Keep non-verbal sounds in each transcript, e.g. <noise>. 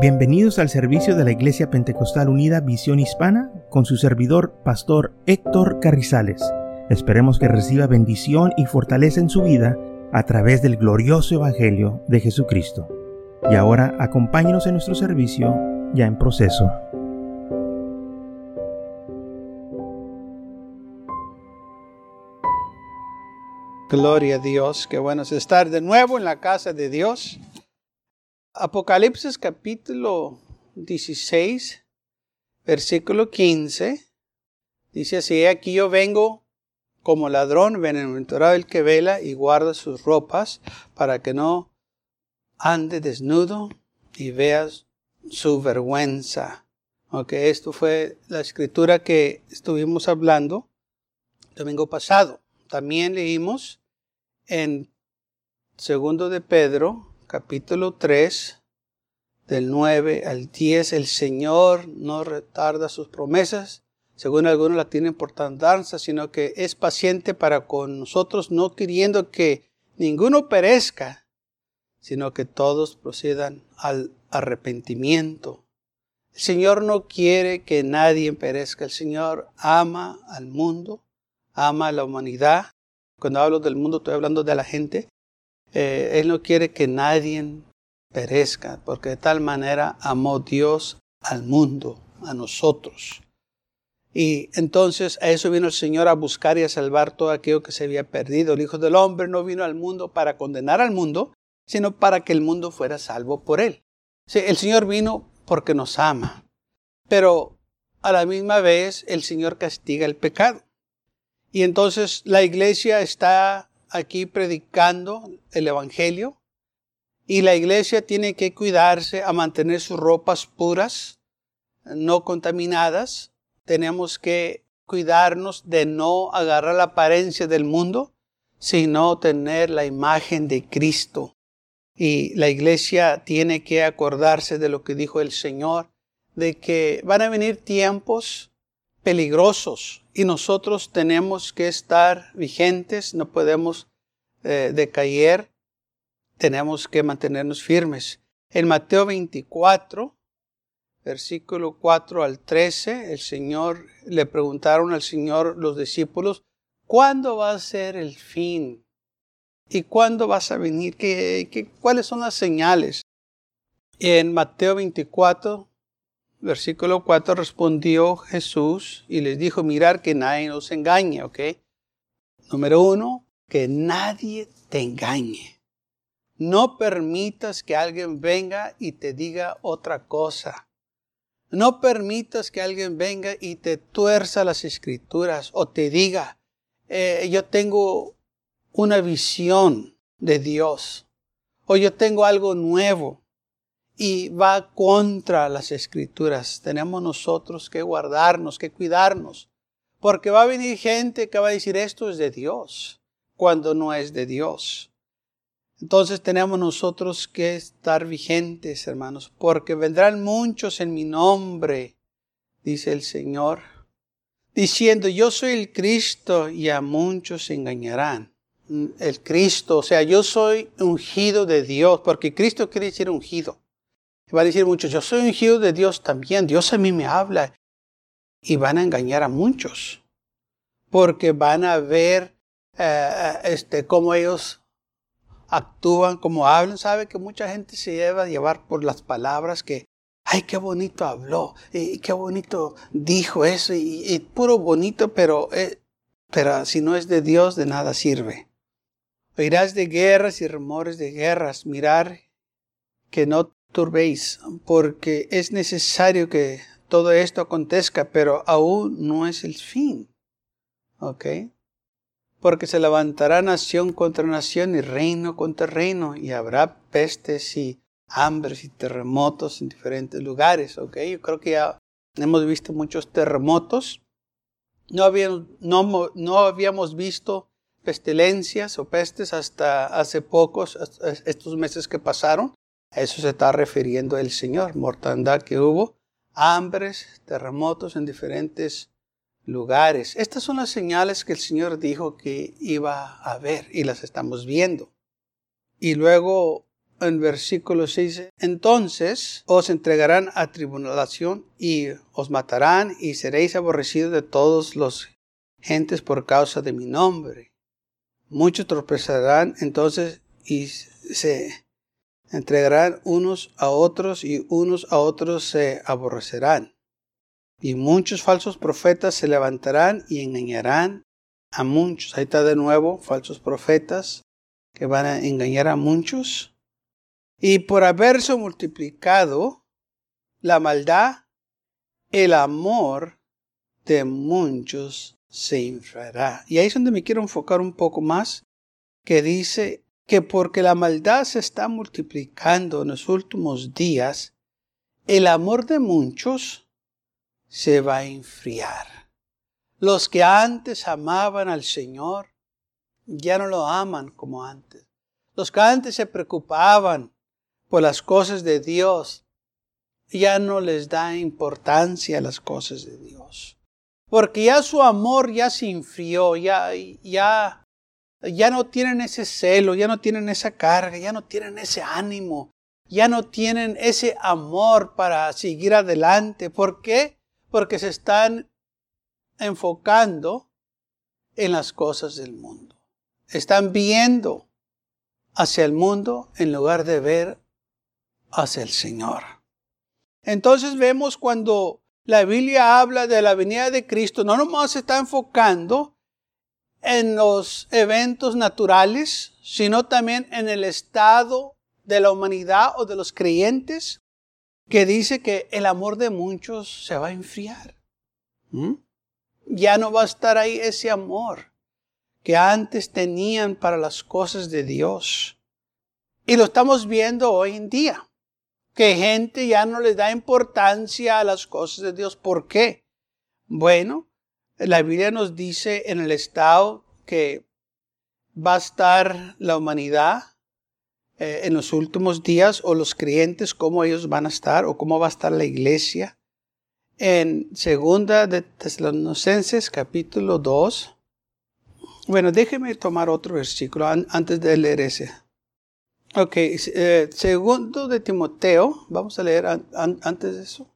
Bienvenidos al servicio de la Iglesia Pentecostal Unida Visión Hispana con su servidor, Pastor Héctor Carrizales. Esperemos que reciba bendición y fortaleza en su vida a través del glorioso Evangelio de Jesucristo. Y ahora acompáñenos en nuestro servicio ya en proceso. Gloria a Dios, qué bueno es estar de nuevo en la casa de Dios. Apocalipsis capítulo 16, versículo 15, dice así, aquí yo vengo como ladrón, bienaventurado el que vela y guarda sus ropas para que no ande desnudo y veas su vergüenza. Ok, esto fue la escritura que estuvimos hablando domingo pasado. También leímos en segundo de Pedro, capítulo 3, del 9 al 10, el Señor no retarda sus promesas, según algunos la tienen por tardanza, sino que es paciente para con nosotros, no queriendo que ninguno perezca, sino que todos procedan al arrepentimiento. El Señor no quiere que nadie perezca, el Señor ama al mundo, ama a la humanidad. Cuando hablo del mundo estoy hablando de la gente, eh, él no quiere que nadie perezca, porque de tal manera amó Dios al mundo, a nosotros. Y entonces a eso vino el Señor a buscar y a salvar todo aquello que se había perdido. El Hijo del Hombre no vino al mundo para condenar al mundo, sino para que el mundo fuera salvo por él. el Señor vino porque nos ama, pero a la misma vez el Señor castiga el pecado. Y entonces la iglesia está aquí predicando el Evangelio y la iglesia tiene que cuidarse a mantener sus ropas puras, no contaminadas. Tenemos que cuidarnos de no agarrar la apariencia del mundo, sino tener la imagen de Cristo. Y la iglesia tiene que acordarse de lo que dijo el Señor, de que van a venir tiempos peligrosos y nosotros tenemos que estar vigentes, no podemos eh, decaer, tenemos que mantenernos firmes. En Mateo 24, versículo 4 al 13, el Señor le preguntaron al Señor los discípulos, ¿cuándo va a ser el fin? ¿Y cuándo vas a venir? ¿Qué, qué, cuáles son las señales? En Mateo 24, versículo 4 respondió Jesús y les dijo, mirar que nadie nos engañe, ¿ok? Número uno, que nadie te engañe. No permitas que alguien venga y te diga otra cosa. No permitas que alguien venga y te tuerza las escrituras o te diga, eh, yo tengo una visión de Dios o yo tengo algo nuevo y va contra las escrituras. Tenemos nosotros que guardarnos, que cuidarnos, porque va a venir gente que va a decir esto es de Dios, cuando no es de Dios. Entonces tenemos nosotros que estar vigentes, hermanos, porque vendrán muchos en mi nombre, dice el Señor, diciendo, yo soy el Cristo y a muchos se engañarán. El Cristo, o sea, yo soy ungido de Dios, porque Cristo quiere decir ungido. Y va a decir muchos, yo soy ungido de Dios también, Dios a mí me habla. Y van a engañar a muchos, porque van a ver eh, este, cómo ellos actúan, cómo hablan. Sabe que mucha gente se lleva a llevar por las palabras que, ay, qué bonito habló, y qué bonito dijo eso, y, puro bonito, pero, eh, pero si no es de Dios, de nada sirve. Oirás de guerras y rumores de guerras, mirar que no turbéis, porque es necesario que todo esto acontezca, pero aún no es el fin. ¿Ok? Porque se levantará nación contra nación y reino contra reino, y habrá pestes y hambres y terremotos en diferentes lugares. ¿Ok? Yo creo que ya hemos visto muchos terremotos. No habíamos, no, no habíamos visto pestilencias o pestes hasta hace pocos, estos meses que pasaron. A eso se está refiriendo el Señor, mortandad que hubo, hambres, terremotos en diferentes lugares. Estas son las señales que el Señor dijo que iba a haber y las estamos viendo. Y luego en versículo 6, entonces os entregarán a tribulación y os matarán y seréis aborrecidos de todos los gentes por causa de mi nombre. Muchos tropezarán entonces y se entregarán unos a otros y unos a otros se aborrecerán. Y muchos falsos profetas se levantarán y engañarán a muchos. Ahí está de nuevo, falsos profetas que van a engañar a muchos. Y por haberse multiplicado la maldad, el amor de muchos se inflará. Y ahí es donde me quiero enfocar un poco más, que dice que porque la maldad se está multiplicando en los últimos días, el amor de muchos se va a enfriar. Los que antes amaban al Señor ya no lo aman como antes. Los que antes se preocupaban por las cosas de Dios ya no les da importancia a las cosas de Dios. Porque ya su amor ya se enfrió, ya, ya ya no tienen ese celo, ya no tienen esa carga, ya no tienen ese ánimo, ya no tienen ese amor para seguir adelante. ¿Por qué? Porque se están enfocando en las cosas del mundo. Están viendo hacia el mundo en lugar de ver hacia el Señor. Entonces vemos cuando la Biblia habla de la venida de Cristo, no nomás se está enfocando en los eventos naturales, sino también en el estado de la humanidad o de los creyentes, que dice que el amor de muchos se va a enfriar. ¿Mm? Ya no va a estar ahí ese amor que antes tenían para las cosas de Dios. Y lo estamos viendo hoy en día, que gente ya no le da importancia a las cosas de Dios. ¿Por qué? Bueno, la Biblia nos dice en el estado que va a estar la humanidad eh, en los últimos días o los creyentes, cómo ellos van a estar o cómo va a estar la iglesia. En segunda de Tesalonicenses capítulo 2. Bueno, déjeme tomar otro versículo antes de leer ese. Ok, eh, segundo de Timoteo, vamos a leer antes de eso.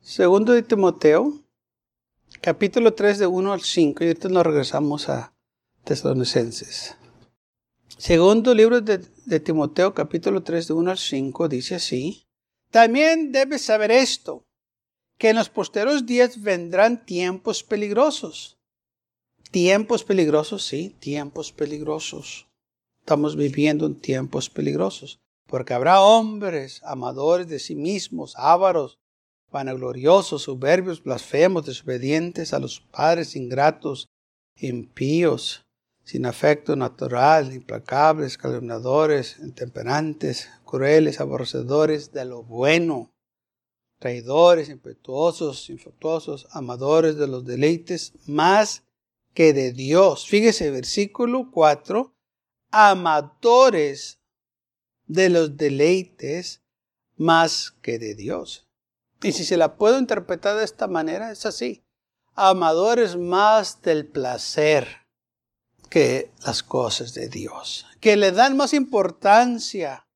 Segundo de Timoteo, capítulo 3 de 1 al 5, y ahorita nos regresamos a Tesalonicenses. Segundo libro de, Timoteo, capítulo 3, de 1 al 5, dice así. También debes saber esto, que en los posteros días vendrán tiempos peligrosos. Tiempos peligrosos, sí, tiempos peligrosos. Estamos viviendo en tiempos peligrosos, porque habrá hombres amadores de sí mismos, ávaros, vanagloriosos, soberbios, blasfemos, desobedientes a los padres, ingratos, impíos, sin afecto natural, implacables, calumniadores, intemperantes, crueles, aborrecedores de lo bueno, traidores, impetuosos, infructuosos, amadores de los deleites más que de Dios. Fíjese, versículo 4, amadores de los deleites más que de Dios. Y si se la puedo interpretar de esta manera, es así. Amadores más del placer que las cosas de Dios. Que le dan más importancia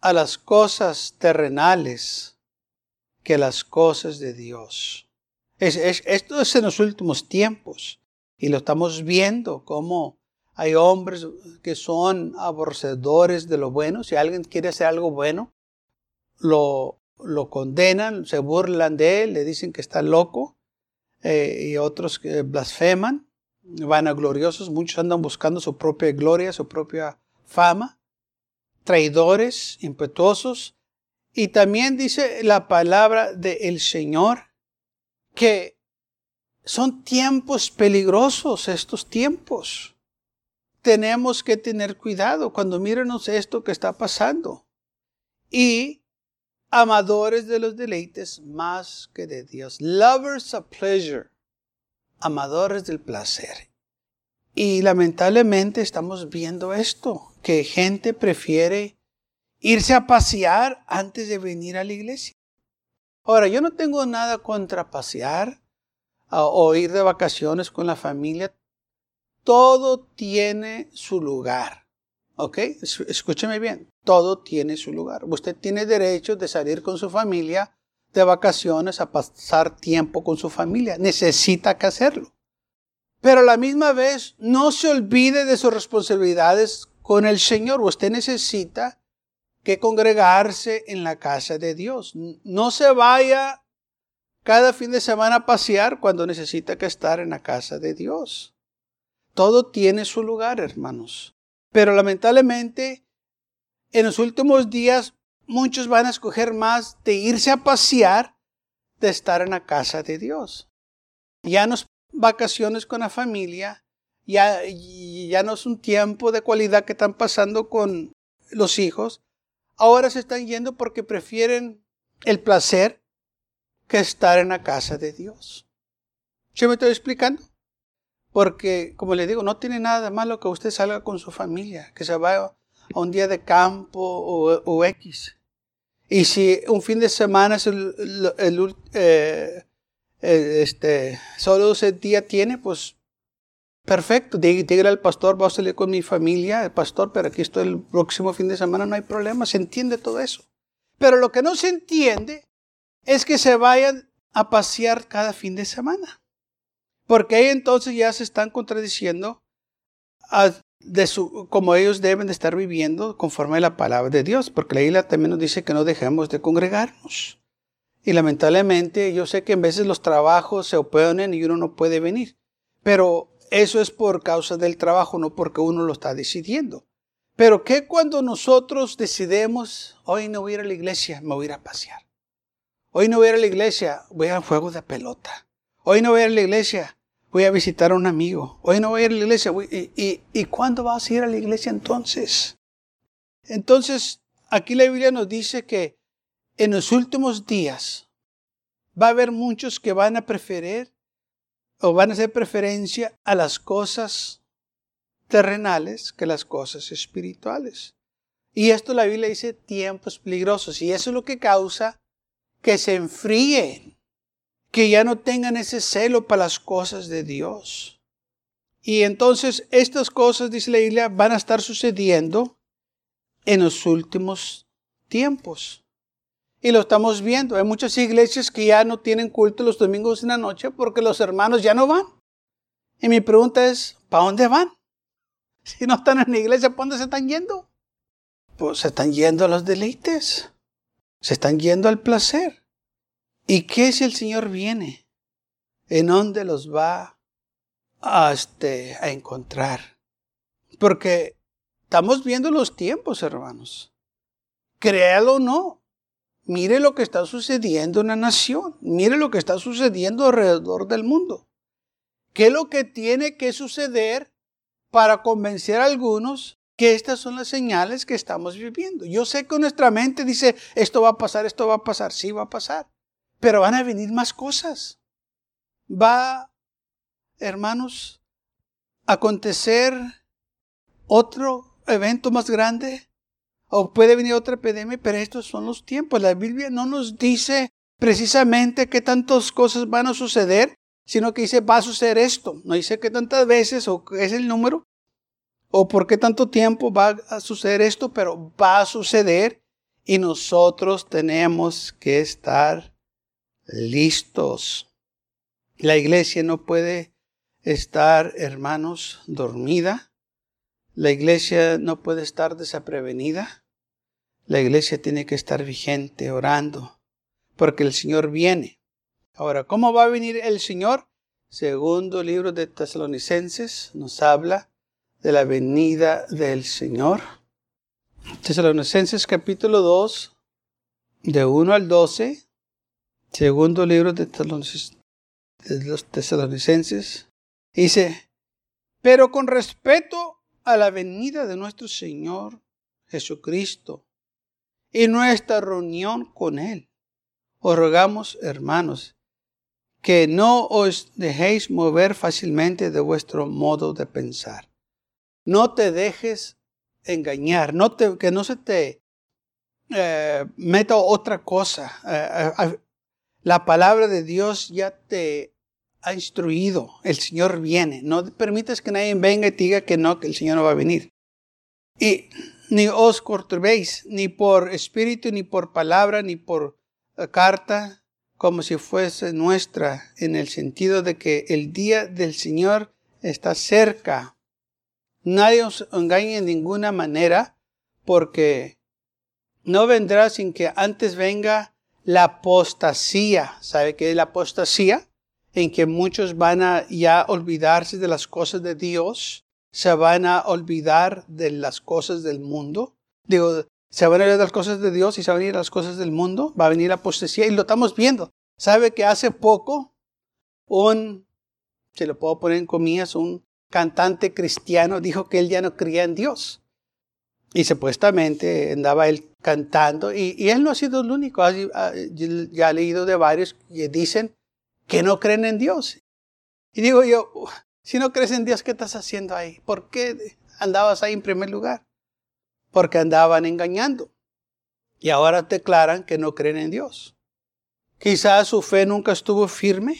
a las cosas terrenales que las cosas de Dios. esto es en los últimos tiempos. Y lo estamos viendo como hay hombres que son aborrecedores de lo bueno. Si alguien quiere hacer algo bueno, lo lo condenan, se burlan de él, le dicen que está loco, eh, y otros que blasfeman, vanagloriosos, muchos andan buscando su propia gloria, su propia fama, traidores, impetuosos, y también dice la palabra del Señor que son tiempos peligrosos estos tiempos. Tenemos que tener cuidado cuando mírenos esto que está pasando. Y amadores de los deleites más que de Dios. Lovers of pleasure. Amadores del placer. Y lamentablemente estamos viendo esto, que gente prefiere irse a pasear antes de venir a la iglesia. Ahora, yo no tengo nada contra pasear o ir de vacaciones con la familia. Todo tiene su lugar. ¿Ok? Escúcheme bien. Todo tiene su lugar. Usted tiene derecho de salir con su familia de vacaciones a pasar tiempo con su familia. Necesita que hacerlo. Pero a la misma vez, no se olvide de sus responsabilidades con el Señor. Usted necesita que congregarse en la casa de Dios. No se vaya cada fin de semana a pasear cuando necesita que estar en la casa de Dios. Todo tiene su lugar, hermanos. Pero lamentablemente, en los últimos días, muchos van a escoger más de irse a pasear de estar en la casa de Dios. Ya no es vacaciones con la familia, ya, ya no es un tiempo de cualidad que están pasando con los hijos. Ahora se están yendo porque prefieren el placer que estar en la casa de Dios. ¿Yo me estoy explicando? Porque, como le digo, no tiene nada de malo que usted salga con su familia, que se vaya a un día de campo o, X. Y si un fin de semana es el, eh, eh, este, solo ese día tiene, pues perfecto. Dígale al pastor, voy a salir con mi familia, el pastor, pero aquí estoy el próximo fin de semana, no hay problema, se entiende todo eso. Pero lo que no se entiende es que se vayan a pasear cada fin de semana. Porque ahí entonces ya se están contradiciendo de su, como ellos deben de estar viviendo conforme a la palabra de Dios. Porque la isla también nos dice que no dejemos de congregarnos. Y lamentablemente yo sé que en veces los trabajos se oponen y uno no puede venir. Pero eso es por causa del trabajo, no porque uno lo está decidiendo. Pero ¿qué cuando nosotros decidimos, hoy no voy a ir a la iglesia, me voy a pasear? Hoy no voy a ir a la iglesia, voy a juego de pelota. Hoy no voy a ir a la iglesia, voy a visitar a un amigo. Hoy no voy a ir a la iglesia. y, y, cuándo vas a ir a la iglesia entonces? Entonces, aquí la Biblia nos dice que en los últimos días va a haber muchos que van a preferir o van a hacer preferencia a las cosas terrenales que las cosas espirituales. Y esto la Biblia dice tiempos peligrosos. Y eso es lo que causa que se enfríen, que ya no tengan ese celo para las cosas de Dios. Y entonces estas cosas, dice la Biblia, van a estar sucediendo en los últimos tiempos. Y lo estamos viendo. Hay muchas iglesias que ya no tienen culto los domingos en la noche porque los hermanos ya no van. Y mi pregunta es, ¿para dónde van? <laughs> Si no están en la iglesia, ¿para dónde se están yendo? Pues se están yendo a los deleites. Se están yendo al placer. ¿Y qué si el Señor viene? ¿En dónde los va a, este, a encontrar? Porque estamos viendo los tiempos, hermanos. Créalo o no. Mire lo que está sucediendo en la nación. Mire lo que está sucediendo alrededor del mundo. ¿Qué es lo que tiene que suceder para convencer a algunos que estas son las señales que estamos viviendo. Yo sé que nuestra mente dice, esto va a pasar, esto va a pasar, sí va a pasar, pero van a venir más cosas. Va, hermanos, a acontecer otro evento más grande o puede venir otra epidemia, pero estos son los tiempos. La Biblia no nos dice precisamente qué tantas cosas van a suceder, sino que dice va a suceder esto. No dice qué tantas veces o qué es el número, o por qué tanto tiempo va a suceder esto, pero va a suceder y nosotros tenemos que estar listos. La iglesia no puede estar, hermanos, dormida. La iglesia no puede estar desaprevenida. La iglesia tiene que estar vigente, orando, porque el Señor viene. Ahora, ¿cómo va a venir el Señor? Segundo libro de Tesalonicenses nos habla de la venida del Señor. Tesalonicenses capítulo 2, de 1 al 12, segundo libro de los Tesalonicenses, dice, pero con respeto a la venida de nuestro Señor Jesucristo y nuestra reunión con Él, os rogamos, hermanos, que no os dejéis mover fácilmente de vuestro modo de pensar no te dejes engañar, que no se te eh, meta otra cosa. Eh, eh, la palabra de Dios ya te ha instruido. El Señor viene. No permites que nadie venga y te diga que no, que el Señor no va a venir. Y ni os corturbéis, ni por espíritu, ni por palabra, ni por eh, carta, como si fuese nuestra, en el sentido de que el día del Señor está cerca. Nadie os engañe en ninguna manera, porque no vendrá sin que antes venga la apostasía. ¿Sabe qué es la apostasía? En que muchos van a ya olvidarse de las cosas de Dios, se van a olvidar de las cosas del mundo. Digo, se van a ir de las cosas de Dios y se van a ir a las cosas del mundo. Va a venir la apostasía y lo estamos viendo. ¿Sabe que hace poco un, se lo puedo poner en comillas, un cantante cristiano dijo que él ya no creía en Dios? Y supuestamente andaba él cantando, y, él no ha sido el único, ya he leído de varios que dicen que no creen en Dios. Y digo yo, si no crees en Dios, ¿qué estás haciendo ahí? ¿Por qué andabas ahí en primer lugar? Porque andaban engañando. Y ahora declaran que no creen en Dios. Quizás su fe nunca estuvo firme.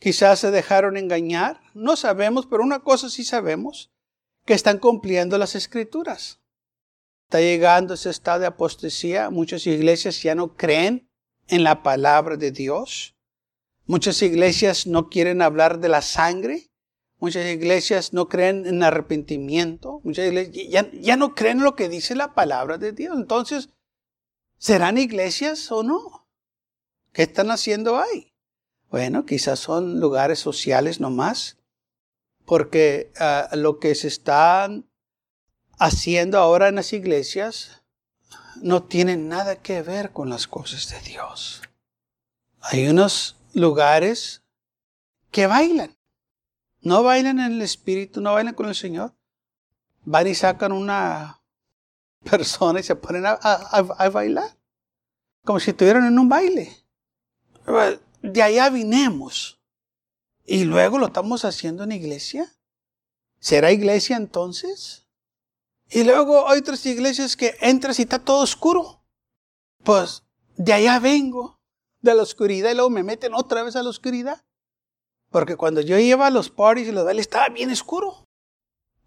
Quizás se dejaron engañar. No sabemos, pero una cosa sí sabemos, que están cumpliendo las escrituras. Está llegando ese estado de apostasía. Muchas iglesias ya no creen en la palabra de Dios. Muchas iglesias no quieren hablar de la sangre. Muchas iglesias no creen en arrepentimiento. Muchas iglesias ya, no creen en lo que dice la palabra de Dios. Entonces, ¿serán iglesias o no? ¿Qué están haciendo ahí? Bueno, quizás son lugares sociales nomás, porque ah, lo que se están haciendo ahora en las iglesias no tiene nada que ver con las cosas de Dios. Hay unos lugares que bailan. No bailan en el Espíritu, no bailan con el Señor. Van y sacan una persona y se ponen a, bailar. Como si estuvieran en un baile. De allá vinemos. Y luego lo estamos haciendo en iglesia. ¿Será iglesia entonces? Y luego hay otras iglesias que entras y está todo oscuro. Pues de allá vengo, de la oscuridad, y luego me meten otra vez a la oscuridad. Porque cuando yo iba a los parties y los bailes estaba bien oscuro.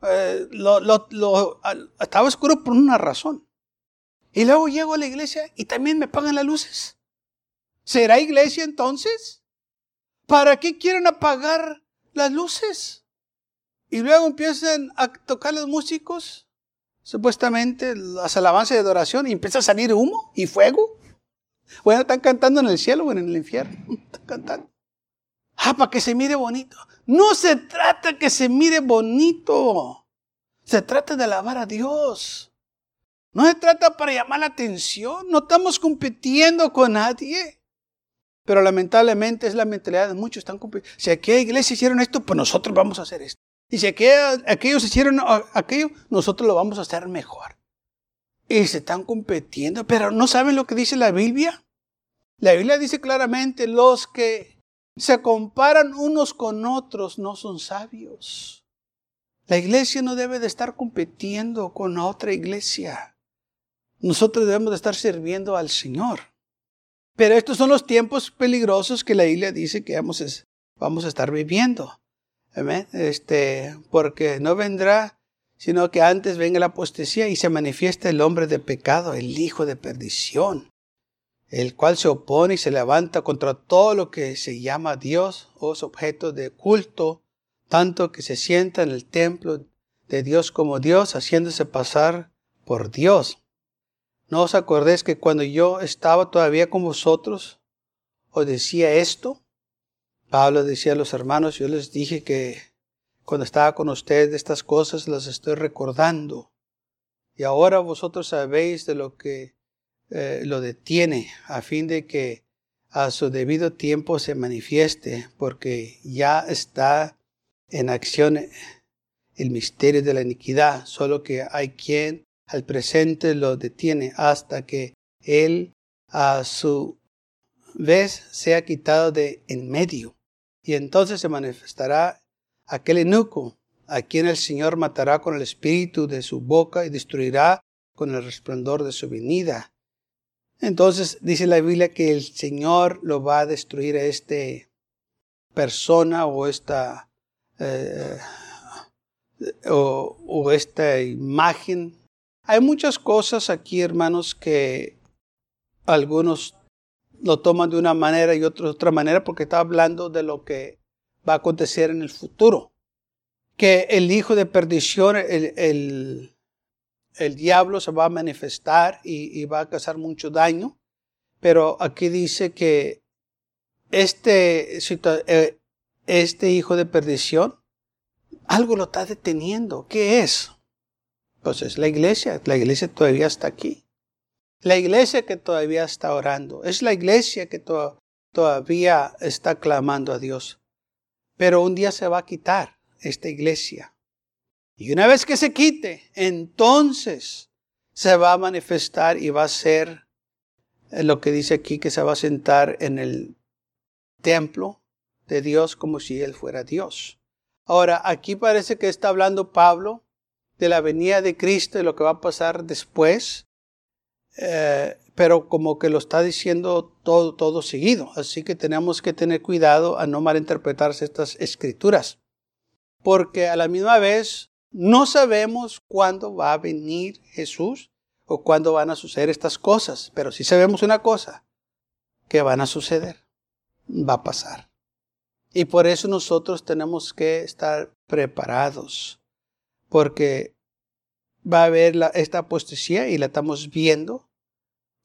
Eh, estaba oscuro por una razón. Y luego llego a la iglesia y también me pagan las luces. ¿Será iglesia entonces? ¿Para qué quieren apagar las luces? Y luego empiezan a tocar los músicos supuestamente las alabanzas de adoración y empieza a salir humo y fuego. Bueno, están cantando en el cielo o en el infierno. <laughs> Están cantando. Ah, para que se mire bonito. No se trata que se mire bonito. Se trata de alabar a Dios. No se trata para llamar la atención. No estamos compitiendo con nadie. Pero lamentablemente es la mentalidad de muchos. Están. Si aquí iglesia hicieron esto, pues nosotros vamos a hacer esto. Y si aquellos hicieron aquello, nosotros lo vamos a hacer mejor. Y se están compitiendo, pero ¿no saben lo que dice la Biblia? La Biblia dice claramente, los que se comparan unos con otros no son sabios. La iglesia no debe de estar compitiendo con otra iglesia. Nosotros debemos de estar sirviendo al Señor. Pero estos son los tiempos peligrosos que la Biblia dice que vamos a estar viviendo. Este, porque no vendrá, sino que antes venga la apostasía y se manifiesta el hombre de pecado, el hijo de perdición, el cual se opone y se levanta contra todo lo que se llama Dios o es objeto de culto, tanto que se sienta en el templo de Dios como Dios, haciéndose pasar por Dios. ¿No os acordéis que cuando yo estaba todavía con vosotros, os decía esto? Pablo decía a los hermanos, yo les dije que cuando estaba con ustedes estas cosas las estoy recordando. Y ahora vosotros sabéis de lo que eh, lo detiene, a fin de que a su debido tiempo se manifieste, porque ya está en acción el misterio de la iniquidad, solo que hay quien al presente lo detiene hasta que él a su vez sea quitado de en medio. Y entonces se manifestará aquel enuco, a quien el Señor matará con el espíritu de su boca y destruirá con el resplandor de su venida. Entonces dice la Biblia que el Señor lo va a destruir a esta persona o esta eh, o, esta imagen Hay muchas cosas aquí, hermanos, que algunos lo toman de una manera y otra manera porque está hablando de lo que va a acontecer en el futuro. Que el hijo de perdición, el, el, diablo se va a manifestar y, y va a causar mucho daño. Pero aquí dice que este, eh, este hijo de perdición, algo lo está deteniendo. ¿Qué es? Pues es la iglesia. La iglesia todavía está aquí. La iglesia que todavía está orando. Es la iglesia que todavía está clamando a Dios. Pero un día se va a quitar esta iglesia. Y una vez que se quite, entonces se va a manifestar y va a ser lo que dice aquí que se va a sentar en el templo de Dios como si Él fuera Dios. Ahora, aquí parece que está hablando Pablo de la venida de Cristo y lo que va a pasar después, eh, pero como que lo está diciendo todo, todo seguido. Así que tenemos que tener cuidado a no malinterpretarse estas escrituras, porque a la misma vez no sabemos cuándo va a venir Jesús o cuándo van a suceder estas cosas, pero sí sabemos una cosa, que van a suceder, va a pasar. Y por eso nosotros tenemos que estar preparados, porque va a haber esta apostasía y la estamos viendo.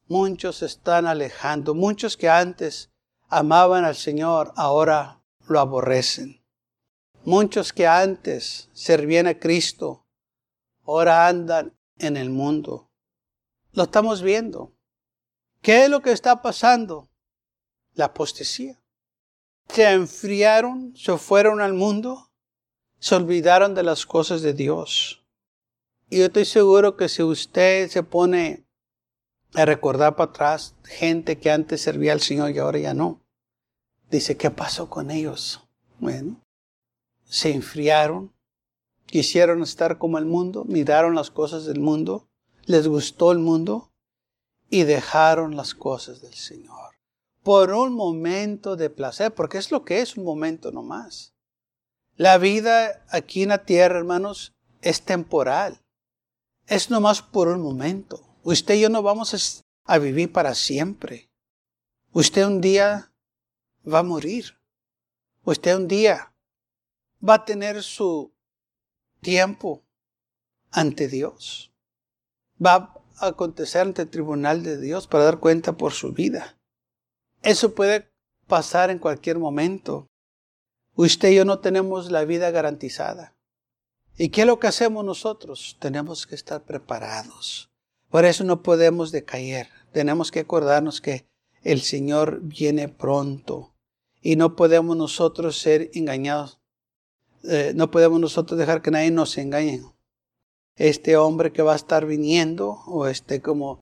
Muchos se están alejando, muchos que antes amaban al Señor ahora lo aborrecen. Muchos que antes servían a Cristo ahora andan en el mundo. Lo estamos viendo. ¿Qué es lo que está pasando? La apostasía se enfriaron, se fueron al mundo, se olvidaron de las cosas de Dios. Y yo estoy seguro que si usted se pone a recordar para atrás gente que antes servía al Señor y ahora ya no, dice, ¿qué pasó con ellos? Bueno, se enfriaron, quisieron estar como el mundo, miraron las cosas del mundo, les gustó el mundo y dejaron las cosas del Señor por un momento de placer, porque es lo que es un momento nomás. La vida aquí en la tierra, hermanos, es temporal. Es nomás por un momento. Usted y yo no vamos a vivir para siempre. Usted un día va a morir. Usted un día va a tener su tiempo ante Dios. Va a acontecer ante el tribunal de Dios para dar cuenta por su vida. Eso puede pasar en cualquier momento. Usted y yo no tenemos la vida garantizada. ¿Y qué es lo que hacemos nosotros? Tenemos que estar preparados. Por eso no podemos decaer. Tenemos que acordarnos que el Señor viene pronto y no podemos nosotros ser engañados. Eh, no podemos nosotros dejar que nadie nos engañe. Este hombre que va a estar viniendo, o este como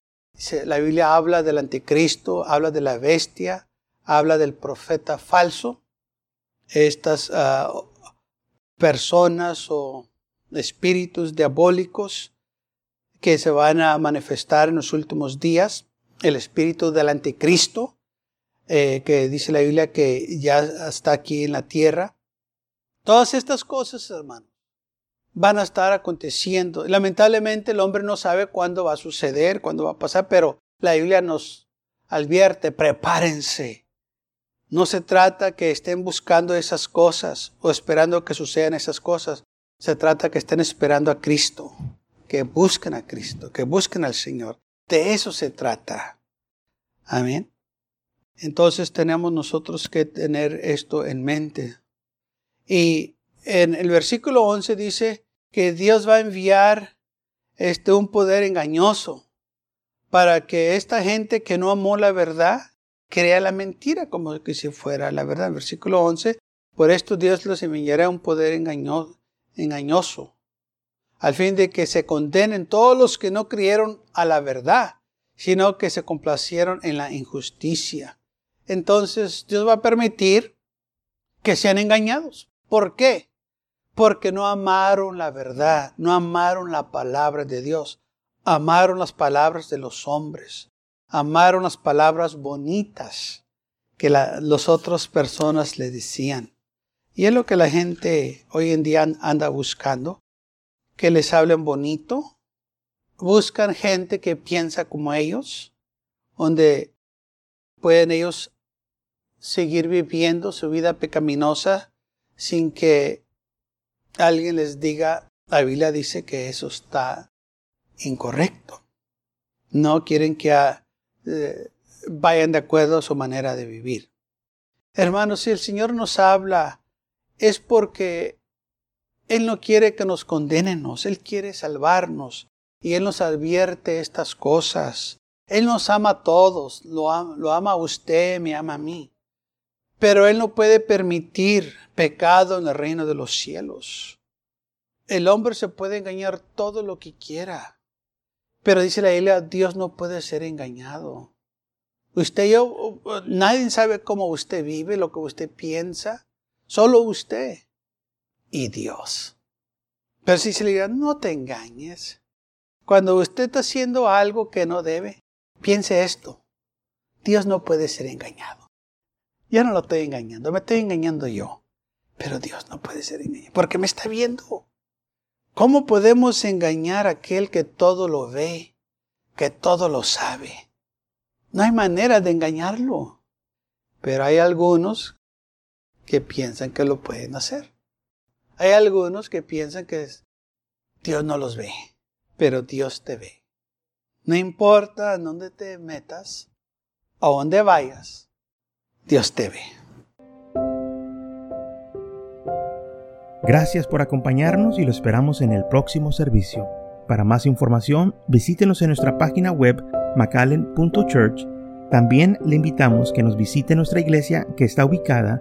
la Biblia habla del anticristo, habla de la bestia, habla del profeta falso. Estas ah, personas o espíritus diabólicos que se van a manifestar en los últimos días. El espíritu del anticristo, eh, que dice la Biblia que ya está aquí en la tierra. Todas estas cosas, hermanos, van a estar aconteciendo. Lamentablemente el hombre no sabe cuándo va a suceder, cuándo va a pasar, pero la Biblia nos advierte, prepárense. No se trata que estén buscando esas cosas o esperando que sucedan esas cosas. Se trata que estén esperando a Cristo, que busquen a Cristo, que busquen al Señor. De eso se trata. Amén. Entonces tenemos nosotros que tener esto en mente. Y en el versículo 11 dice, que Dios va a enviar este, un poder engañoso para que esta gente que no amó la verdad crea la mentira como que si fuera la verdad. Versículo 11, por esto Dios les enviará un poder engañoso, engañoso, al fin de que se condenen todos los que no creyeron a la verdad, sino que se complacieron en la injusticia. Entonces Dios va a permitir que sean engañados. ¿Por qué? porque no amaron la verdad, no amaron la palabra de Dios, amaron las palabras de los hombres, amaron las palabras bonitas que las otras personas le decían. Y es lo que la gente hoy en día anda buscando, que les hablen bonito, buscan gente que piensa como ellos, donde pueden ellos seguir viviendo su vida pecaminosa sin que alguien les diga, la Biblia dice que eso está incorrecto. No quieren que eh, vayan de acuerdo a su manera de vivir. Hermanos, si el Señor nos habla, es porque Él no quiere que nos condenemos, Él quiere salvarnos y Él nos advierte estas cosas. Él nos ama a todos, lo ama, a usted, me ama a mí. Pero Él no puede permitir pecado en el reino de los cielos. El hombre se puede engañar todo lo que quiera. Pero dice la Biblia, Dios no puede ser engañado. Usted yo, nadie sabe cómo usted vive, lo que usted piensa. Solo usted y Dios. Pero si se le diga, no te engañes. Cuando usted está haciendo algo que no debe, piense esto. Dios no puede ser engañado. Ya no lo estoy engañando, me estoy engañando yo. Pero Dios no puede ser engañado porque me está viendo. ¿Cómo podemos engañar a aquel que todo lo ve, que todo lo sabe? No hay manera de engañarlo. Pero hay algunos que piensan que lo pueden hacer. Hay algunos que piensan que Dios no los ve, pero Dios te ve. No importa a dónde te metas, a dónde vayas, Dios te ve. Gracias por acompañarnos y lo esperamos en el próximo servicio. Para más información, visítenos en nuestra página web macallen.church. También le invitamos que nos visite nuestra iglesia que está ubicada